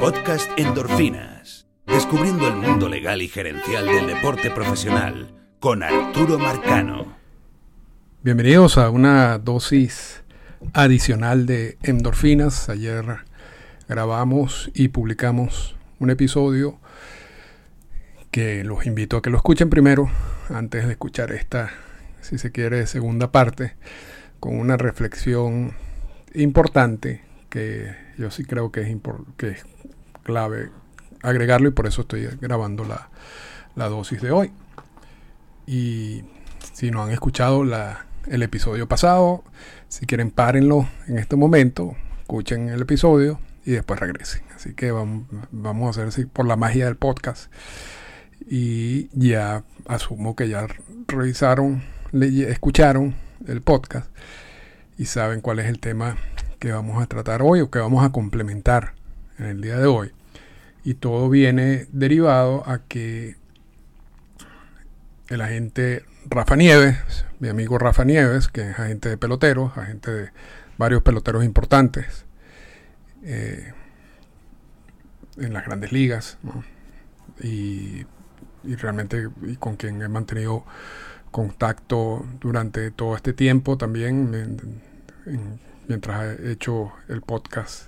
Podcast Endorfinas. Descubriendo el mundo legal y gerencial del deporte profesional con Arturo Marcano. Bienvenidos a una dosis adicional de endorfinas. Ayer grabamos y publicamos un episodio que los invito a que lo escuchen primero antes de escuchar esta, si se quiere, segunda parte con una reflexión importante que yo sí creo que es, que es clave agregarlo y por eso estoy grabando la, la dosis de hoy. Y si no han escuchado la, el episodio pasado, si quieren párenlo en este momento, escuchen el episodio y después regresen. Así que vamos, vamos a hacer así por la magia del podcast. Y ya asumo que ya revisaron, escucharon el podcast y saben cuál es el tema que vamos a tratar hoy o que vamos a complementar en el día de hoy. Y todo viene derivado a que el agente Rafa Nieves, mi amigo Rafa Nieves, que es agente de peloteros, agente de varios peloteros importantes eh, en las grandes ligas, y, realmente con quien he mantenido contacto durante todo este tiempo también mientras he hecho el podcast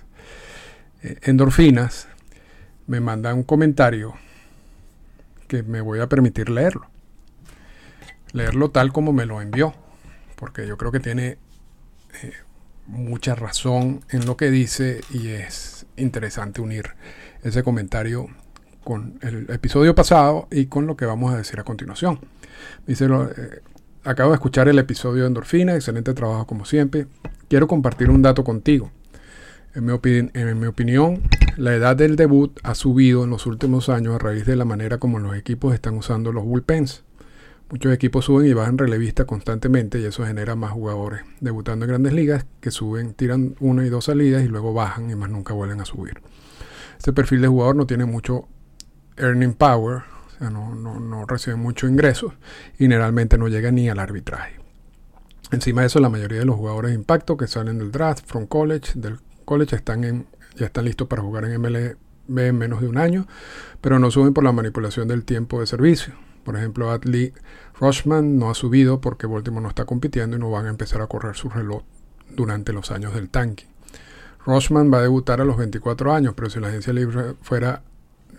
eh, Endorfinas, me manda un comentario que me voy a permitir leerlo. Leerlo tal como me lo envió, porque yo creo que tiene eh, mucha razón en lo que dice y es interesante unir ese comentario con el episodio pasado y con lo que vamos a decir a continuación. Dice, eh, acabo de escuchar el episodio de Endorfina, excelente trabajo como siempre. Quiero compartir un dato contigo. En mi, opinión, la edad del debut ha subido en los últimos años a raíz de la manera como los equipos están usando los bullpens. Muchos equipos suben y bajan relevista constantemente y eso genera más jugadores debutando en grandes ligas que suben, tiran una y dos salidas y luego bajan y más nunca vuelven a subir. Este perfil de jugador no tiene mucho earning power, no, no, no recibe mucho ingresos y generalmente no llega ni al arbitraje. Encima de eso, la mayoría de los jugadores de impacto que salen del draft, from college, del college, están en, ya están listos para jugar en MLB en menos de un año, pero no suben por la manipulación del tiempo de servicio. Por ejemplo, Adley Rushman no ha subido porque Baltimore no está compitiendo y no van a empezar a correr su reloj durante los años del tanque. Rushman va a debutar a los 24 años, pero si la agencia libre fuera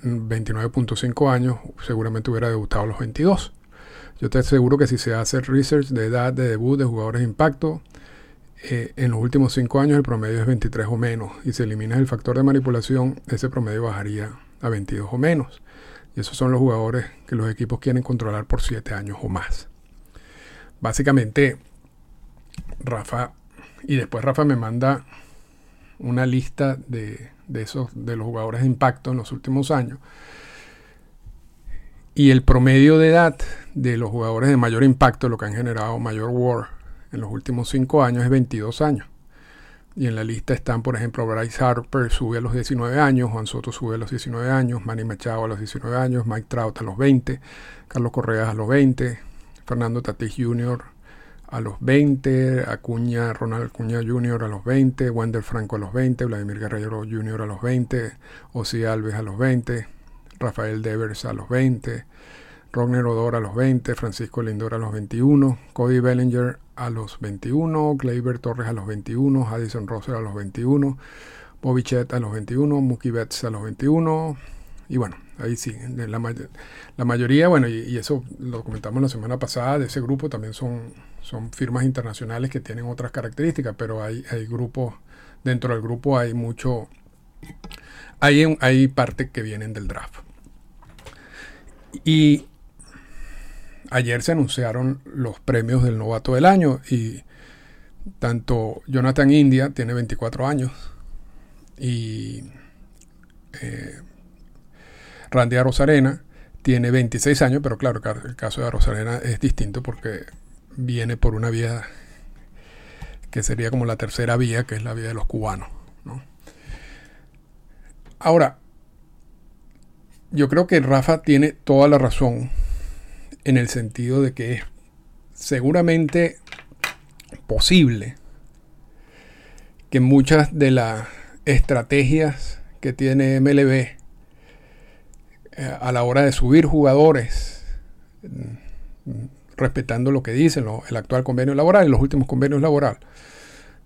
29.5 años, seguramente hubiera debutado a los 22. Yo te aseguro que si se hace research de edad de debut de jugadores de impacto, eh, en los últimos 5 años el promedio es 23 o menos. Y si eliminas el factor de manipulación, ese promedio bajaría a 22 o menos. Y esos son los jugadores que los equipos quieren controlar por 7 años o más. Básicamente, Rafa, y después Rafa me manda una lista de, de esos, de los jugadores de impacto en los últimos años. Y el promedio de edad de los jugadores de mayor impacto, lo que han generado mayor war en los últimos 5 años, es 22 años. Y en la lista están, por ejemplo, Bryce Harper sube a los 19 años, Juan Soto sube a los 19 años, Manny Machado a los 19 años, Mike Trout a los 20, Carlos Correa a los 20, Fernando Tatis Jr. a los 20, Acuña, Ronald Acuña Jr. a los 20, Wendell Franco a los 20, Vladimir Guerrero Jr. a los 20, Ozzy Alves a los 20, Rafael Devers a los 20, Rogner Odor a los 20, Francisco Lindor a los 21, Cody Bellinger a los 21, Gleyber Torres a los 21, Addison Rosser a los 21, Bobby Chet a los 21, Mookie Betts a los 21, y bueno, ahí sí, la, la mayoría, bueno, y, eso lo comentamos la semana pasada, de ese grupo también son, son firmas internacionales que tienen otras características, pero hay, hay grupos, dentro del grupo hay mucho, hay, hay parte que vienen del draft. Y ayer se anunciaron los premios del novato del año y tanto Jonathan India tiene 24 años y eh, Randy Arozarena tiene 26 años, pero claro, el caso de Arozarena es distinto porque viene por una vía que sería como la tercera vía, que es la vía de los cubanos. Ahora, yo creo que Rafa tiene toda la razón en el sentido de que es seguramente posible que muchas de las estrategias que tiene MLB eh, a la hora de subir jugadores, respetando lo que dicen el actual convenio laboral y los últimos convenios laborales,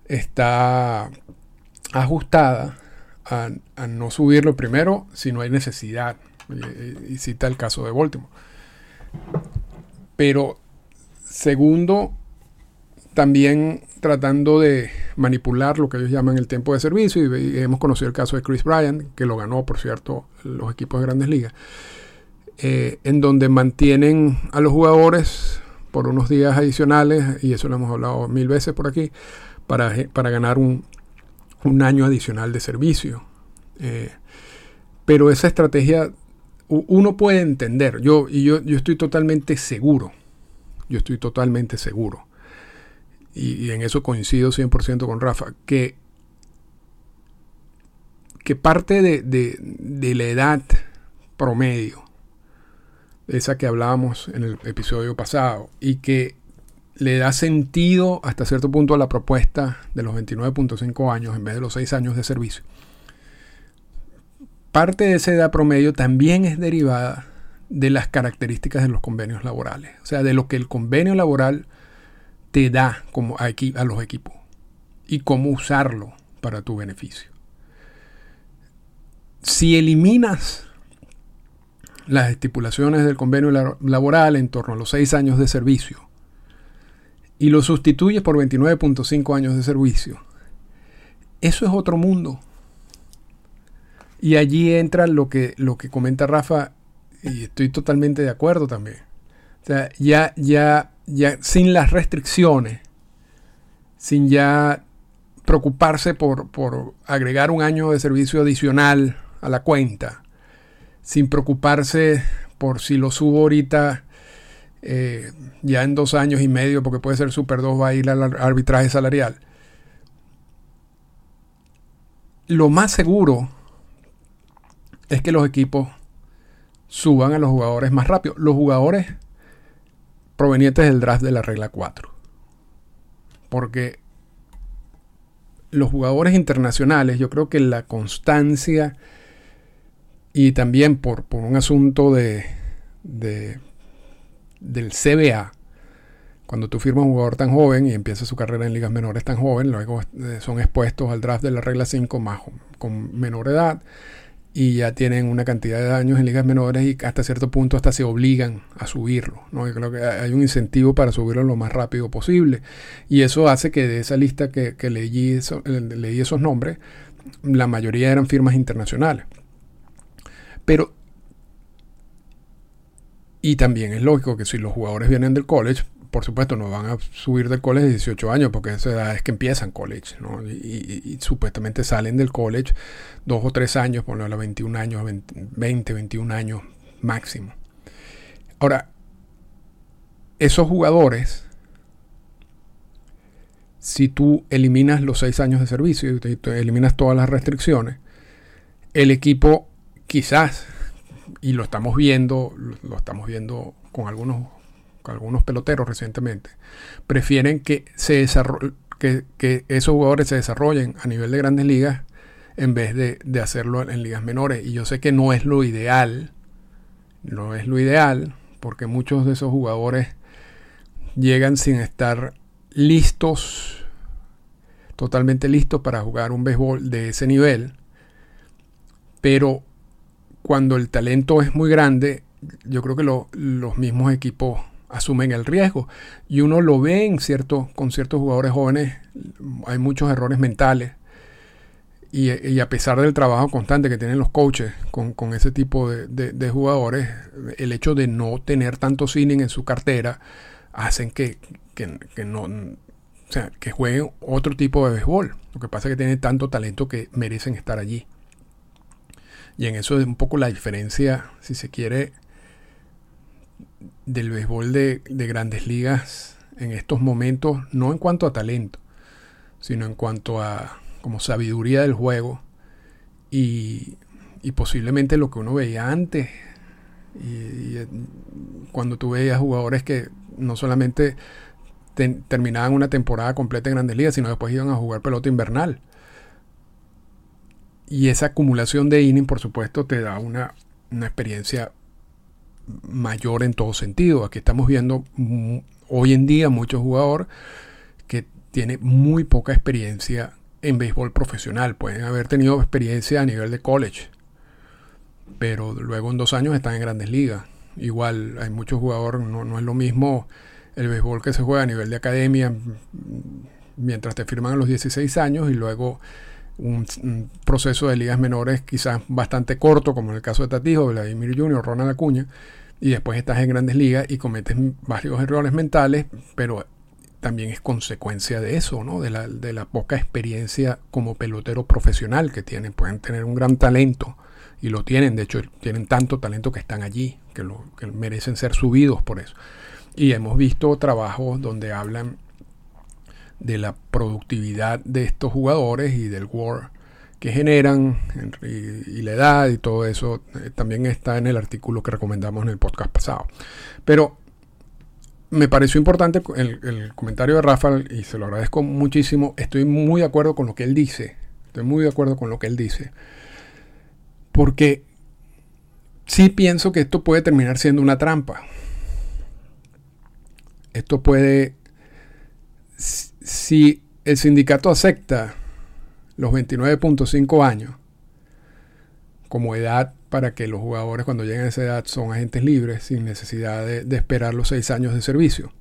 está ajustada a, no subirlo primero si no hay necesidad. Y, y cita el caso de Baltimore. Pero segundo, también tratando de manipular lo que ellos llaman el tiempo de servicio y, hemos conocido el caso de Chris Bryant, que lo ganó, por cierto, los equipos de grandes ligas, eh, en donde mantienen a los jugadores por unos días adicionales, y eso lo hemos hablado mil veces por aquí, para, para ganar un, año adicional de servicio. Eh, pero esa estrategia uno puede entender, yo, y yo, yo estoy totalmente seguro, yo estoy totalmente seguro. Y, en eso coincido 100% con Rafa, que, que parte de, la edad promedio, esa que hablábamos en el episodio pasado, y que le da sentido hasta cierto punto a la propuesta de los 29.5 años en vez de los 6 años de servicio. Parte de esa edad promedio también es derivada de las características de los convenios laborales, o sea, de lo que el convenio laboral te da como a, a los equipos y cómo usarlo para tu beneficio. Si eliminas las estipulaciones del convenio laboral en torno a los 6 años de servicio y lo sustituyes por 29.5 años de servicio, eso es otro mundo. Y allí entra lo que, lo que comenta Rafa, y estoy totalmente de acuerdo también. Ya, ya ya sin las restricciones, sin ya preocuparse por, agregar un año de servicio adicional a la cuenta, sin preocuparse por si lo subo ahorita eh, ya en dos años y medio, porque puede ser Super 2, va a ir al arbitraje salarial. Lo más seguro es que los equipos suban a los jugadores más rápido. Los jugadores provenientes del draft de la regla 4. Porque los jugadores internacionales, yo creo que la constancia y también por, un asunto de, del CBA, cuando tú firmas un jugador tan joven y empieza su carrera en ligas menores tan joven, luego eh, son expuestos al draft de la regla 5 más con menor edad y ya tienen una cantidad de años en ligas menores y hasta cierto punto hasta se obligan a subirlo. ¿no? Yo creo que hay un incentivo para subirlo lo más rápido posible. Y eso hace que de esa lista que, leí, leí esos nombres, la mayoría eran firmas internacionales. Pero y también es lógico que si los jugadores vienen del college, por supuesto, no van a subir del college de 18 años, porque esa edad es que empiezan college, ¿no? Y, supuestamente salen del college dos o tres años, por a 21 años, 20, 21 años máximo. Ahora, esos jugadores, si tú eliminas los seis años de servicio y eliminas todas las restricciones, el equipo quizás, y lo estamos viendo, lo estamos viendo con algunos algunos peloteros recientemente, prefieren que, se que, esos jugadores se desarrollen a nivel de grandes ligas en vez de, de, hacerlo en ligas menores. Y yo sé que no es lo ideal, no es lo ideal, porque muchos de esos jugadores llegan sin estar listos, totalmente listos para jugar un béisbol de ese nivel. Pero cuando el talento es muy grande, yo creo que los mismos equipos asumen el riesgo. Y uno lo ve en cierto, con ciertos jugadores jóvenes, hay muchos errores mentales. Y, a pesar del trabajo constante que tienen los coaches con, ese tipo de, jugadores, el hecho de no tener tanto cine en su cartera hacen que, no, o sea, que jueguen otro tipo de béisbol. Lo que pasa es que tienen tanto talento que merecen estar allí. Y en eso es un poco la diferencia, si se quiere, del béisbol de, grandes ligas en estos momentos, no en cuanto a talento, sino en cuanto a como sabiduría del juego y, posiblemente lo que uno veía antes. Y, cuando tú veías jugadores que no solamente terminaban una temporada completa en grandes ligas, sino después iban a jugar pelota invernal. Y esa acumulación de inning, por supuesto, te da una, una experiencia mayor en todo sentido. Aquí estamos viendo hoy en día muchos jugadores que tienen muy poca experiencia en béisbol profesional. Pueden haber tenido experiencia a nivel de college, pero luego en dos años están en grandes ligas. Igual hay muchos jugadores, no, no es lo mismo el béisbol que se juega a nivel de academia mientras te firman a los 16 años y luego un, proceso de ligas menores quizás bastante corto, como en el caso de Tatijo, Vladimir Jr., Ronald Acuña, y después estás en grandes ligas y cometes varios errores mentales, pero también es consecuencia de eso, ¿no? De la, de la poca experiencia como pelotero profesional que tienen. Pueden tener un gran talento y lo tienen, de hecho, tienen tanto talento que están allí, que, lo, que merecen ser subidos por eso. Y hemos visto trabajos donde hablan de la productividad de estos jugadores y del war que generan y, la edad y todo eso eh, también está en el artículo que recomendamos en el podcast pasado. Pero me pareció importante el, comentario de Rafa y se lo agradezco muchísimo. Estoy muy de acuerdo con lo que él dice. Estoy muy de acuerdo con lo que él dice. Porque sí pienso que esto puede terminar siendo una trampa. Esto puede... Si el sindicato acepta los 29.5 años como edad para que los jugadores cuando lleguen a esa edad son agentes libres sin necesidad de, esperar los 6 años de servicio.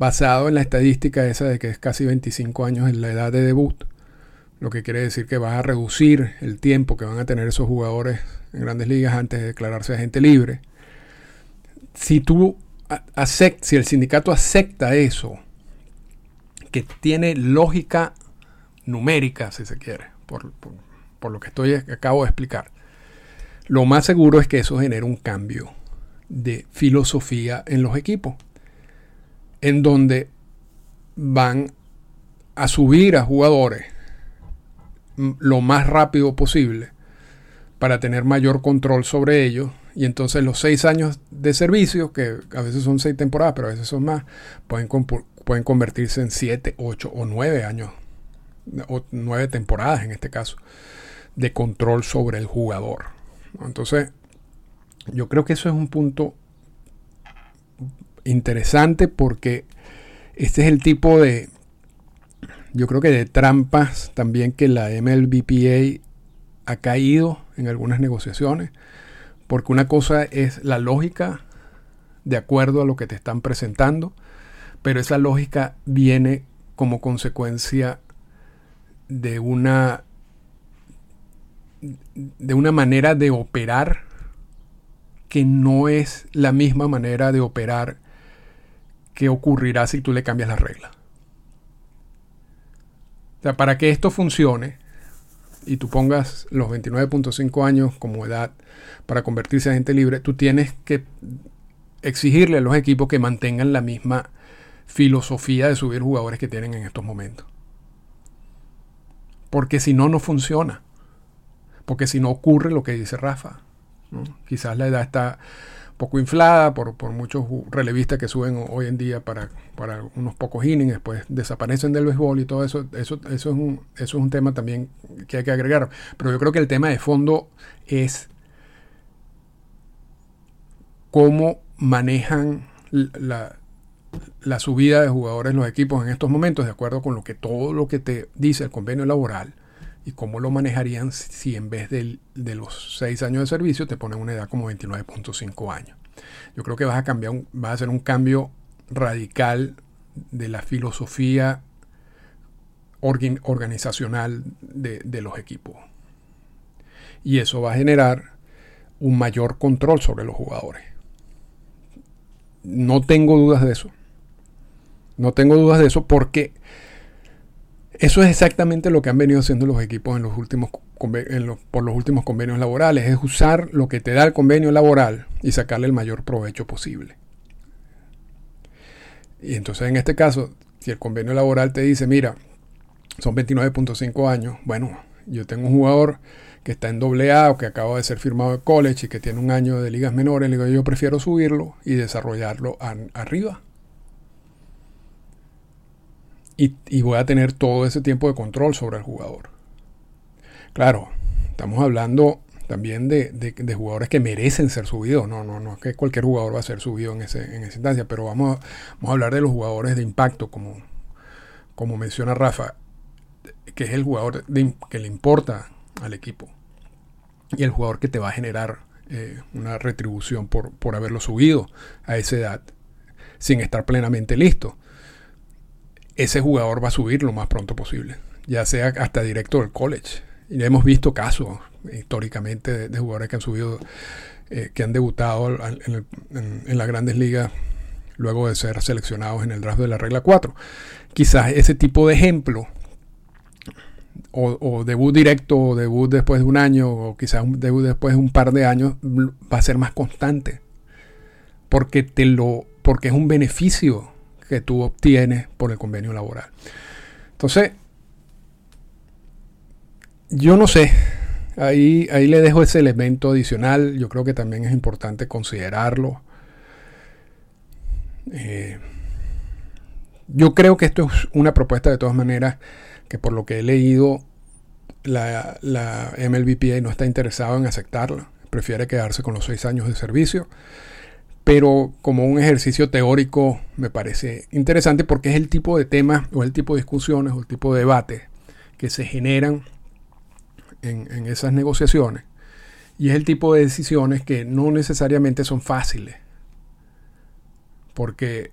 Basado en la estadística esa de que es casi 25 años en la edad de debut, lo que quiere decir que vas a reducir el tiempo que van a tener esos jugadores en grandes ligas antes de declararse agente libre. Si tú si el sindicato acepta eso, que tiene lógica numérica, si se quiere, por, por lo que estoy, acabo de explicar, lo más seguro es que eso genere un cambio de filosofía en los equipos, en donde van a subir a jugadores lo más rápido posible para tener mayor control sobre ellos. Y entonces los seis años de servicio, que a veces son seis temporadas, pero a veces son más, pueden, pueden convertirse en siete, ocho o nueve años, o nueve temporadas en este caso, de control sobre el jugador. Entonces, yo creo que eso es un punto interesante porque este es el tipo de, yo creo que de trampas también que la MLBPA ha caído en algunas negociaciones, porque una cosa es la lógica de acuerdo a lo que te están presentando, pero esa lógica viene como consecuencia de una de una manera de operar que no es la misma manera de operar que ocurrirá si tú le cambias la regla. O sea, para que esto funcione y tú pongas los 29.5 años como edad para convertirse en gente libre, tú tienes que exigirle a los equipos que mantengan la misma filosofía de subir jugadores que tienen en estos momentos. Porque si no, no funciona. Porque si no ocurre lo que dice Rafa, quizás la edad está poco inflada por, muchos relevistas que suben hoy en día para, para, unos pocos innings, después desaparecen del béisbol y todo eso, eso, eso, es un, eso es un tema también que hay que agregar. Pero yo creo que el tema de fondo es cómo manejan la, la subida de jugadores en los equipos en estos momentos, de acuerdo con lo que todo lo que te dice el convenio laboral ¿Y cómo lo manejarían si en vez de, los 6 años de servicio te ponen una edad como 29.5 años? Yo creo que vas a cambiar, va a hacer un cambio radical de la filosofía organizacional de, de los equipos. Y eso va a generar un mayor control sobre los jugadores. No tengo dudas de eso. No tengo dudas de eso porque eso es exactamente lo que han venido haciendo los equipos en los últimos por los últimos convenios laborales, es usar lo que te da el convenio laboral y sacarle el mayor provecho posible. Y entonces en este caso, si el convenio laboral te dice, mira, son 29.5 años, bueno, yo tengo un jugador que está en doble A o que acaba de ser firmado de college y que tiene un año de ligas menores, le digo, yo prefiero subirlo y desarrollarlo arriba y, voy a tener todo ese tiempo de control sobre el jugador. Claro, Estamos hablando también de, jugadores que merecen ser subidos. No, no, no es que cualquier jugador va a ser subido en, ese, en esa instancia, pero vamos a, vamos a hablar de los jugadores de impacto, como, como menciona Rafa, que es el jugador que le importa al equipo y el jugador que te va a generar eh, una retribución por, por haberlo subido a esa edad sin estar plenamente listo. Ese jugador va a subir lo más pronto posible, ya sea hasta directo del college. Y hemos visto casos históricamente de, jugadores que han subido, eh, que han debutado en, las grandes ligas luego de ser seleccionados en el draft de la regla 4. Quizás ese tipo de ejemplo, o, debut directo, o debut después de un año, o quizás un debut después de un par de años, va a ser más constante. Porque, te lo, porque es un beneficio que tú obtienes por el convenio laboral. Entonces, yo no sé, ahí, ahí le dejo ese elemento adicional, yo creo que también es importante considerarlo. Eh, yo creo que esto es una propuesta de todas maneras que por lo que he leído la, la MLBPA no está interesado en aceptarla, prefiere quedarse con los seis años de servicio, pero como un ejercicio teórico me parece interesante porque es el tipo de temas o el tipo de discusiones o el tipo de debate que se generan en, esas negociaciones. Y es el tipo de decisiones que no necesariamente son fáciles. Porque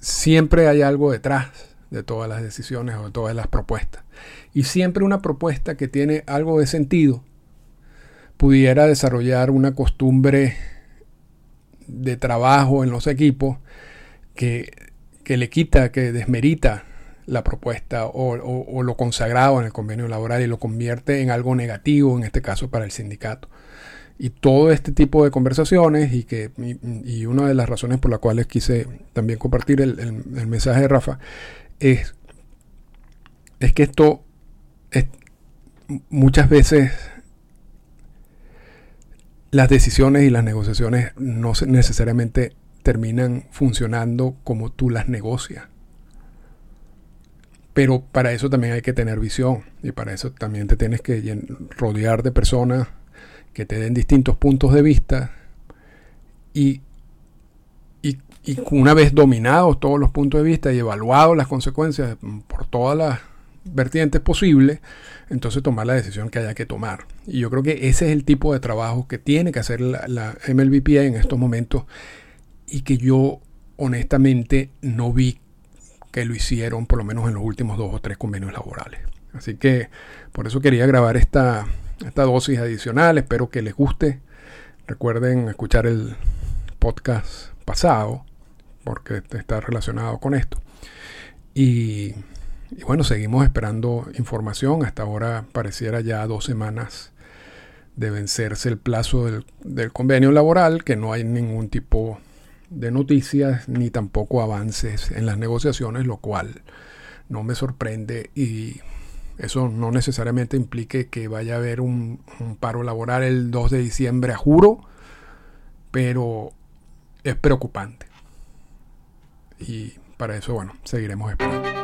siempre hay algo detrás de todas las decisiones o de todas las propuestas. Y siempre una propuesta que tiene algo de sentido pudiera desarrollar una costumbre de trabajo en los equipos que, que le quita, que desmerita la propuesta o, lo consagrado en el convenio laboral y lo convierte en algo negativo, en este caso para el sindicato. Y todo este tipo de conversaciones y que y, una de las razones por las cuales quise también compartir el, mensaje de Rafa es, es que esto es, muchas veces las decisiones y las negociaciones no necesariamente terminan funcionando como tú las negocias. Pero para eso también hay que tener visión y para eso también te tienes que rodear de personas que te den distintos puntos de vista y, y, una vez dominados todos los puntos de vista y evaluados las consecuencias por todas las vertientes posibles, entonces tomar la decisión que haya que tomar. Y yo creo que ese es el tipo de trabajo que tiene que hacer la, la MLBPA en estos momentos y que yo honestamente no vi que lo hicieron por lo menos en los últimos dos o tres convenios laborales. Así que por eso quería grabar esta, esta dosis adicional. Espero que les guste. Recuerden escuchar el podcast pasado porque está relacionado con esto. Y, bueno, seguimos esperando información. Hasta ahora pareciera ya dos semanas de vencerse el plazo del, del convenio laboral, que no hay ningún tipo de noticias ni tampoco avances en las negociaciones, lo cual no me sorprende y eso no necesariamente implique que vaya a haber un, paro laboral el 2 de diciembre a juro, pero es preocupante. Y para eso, bueno, seguiremos esperando.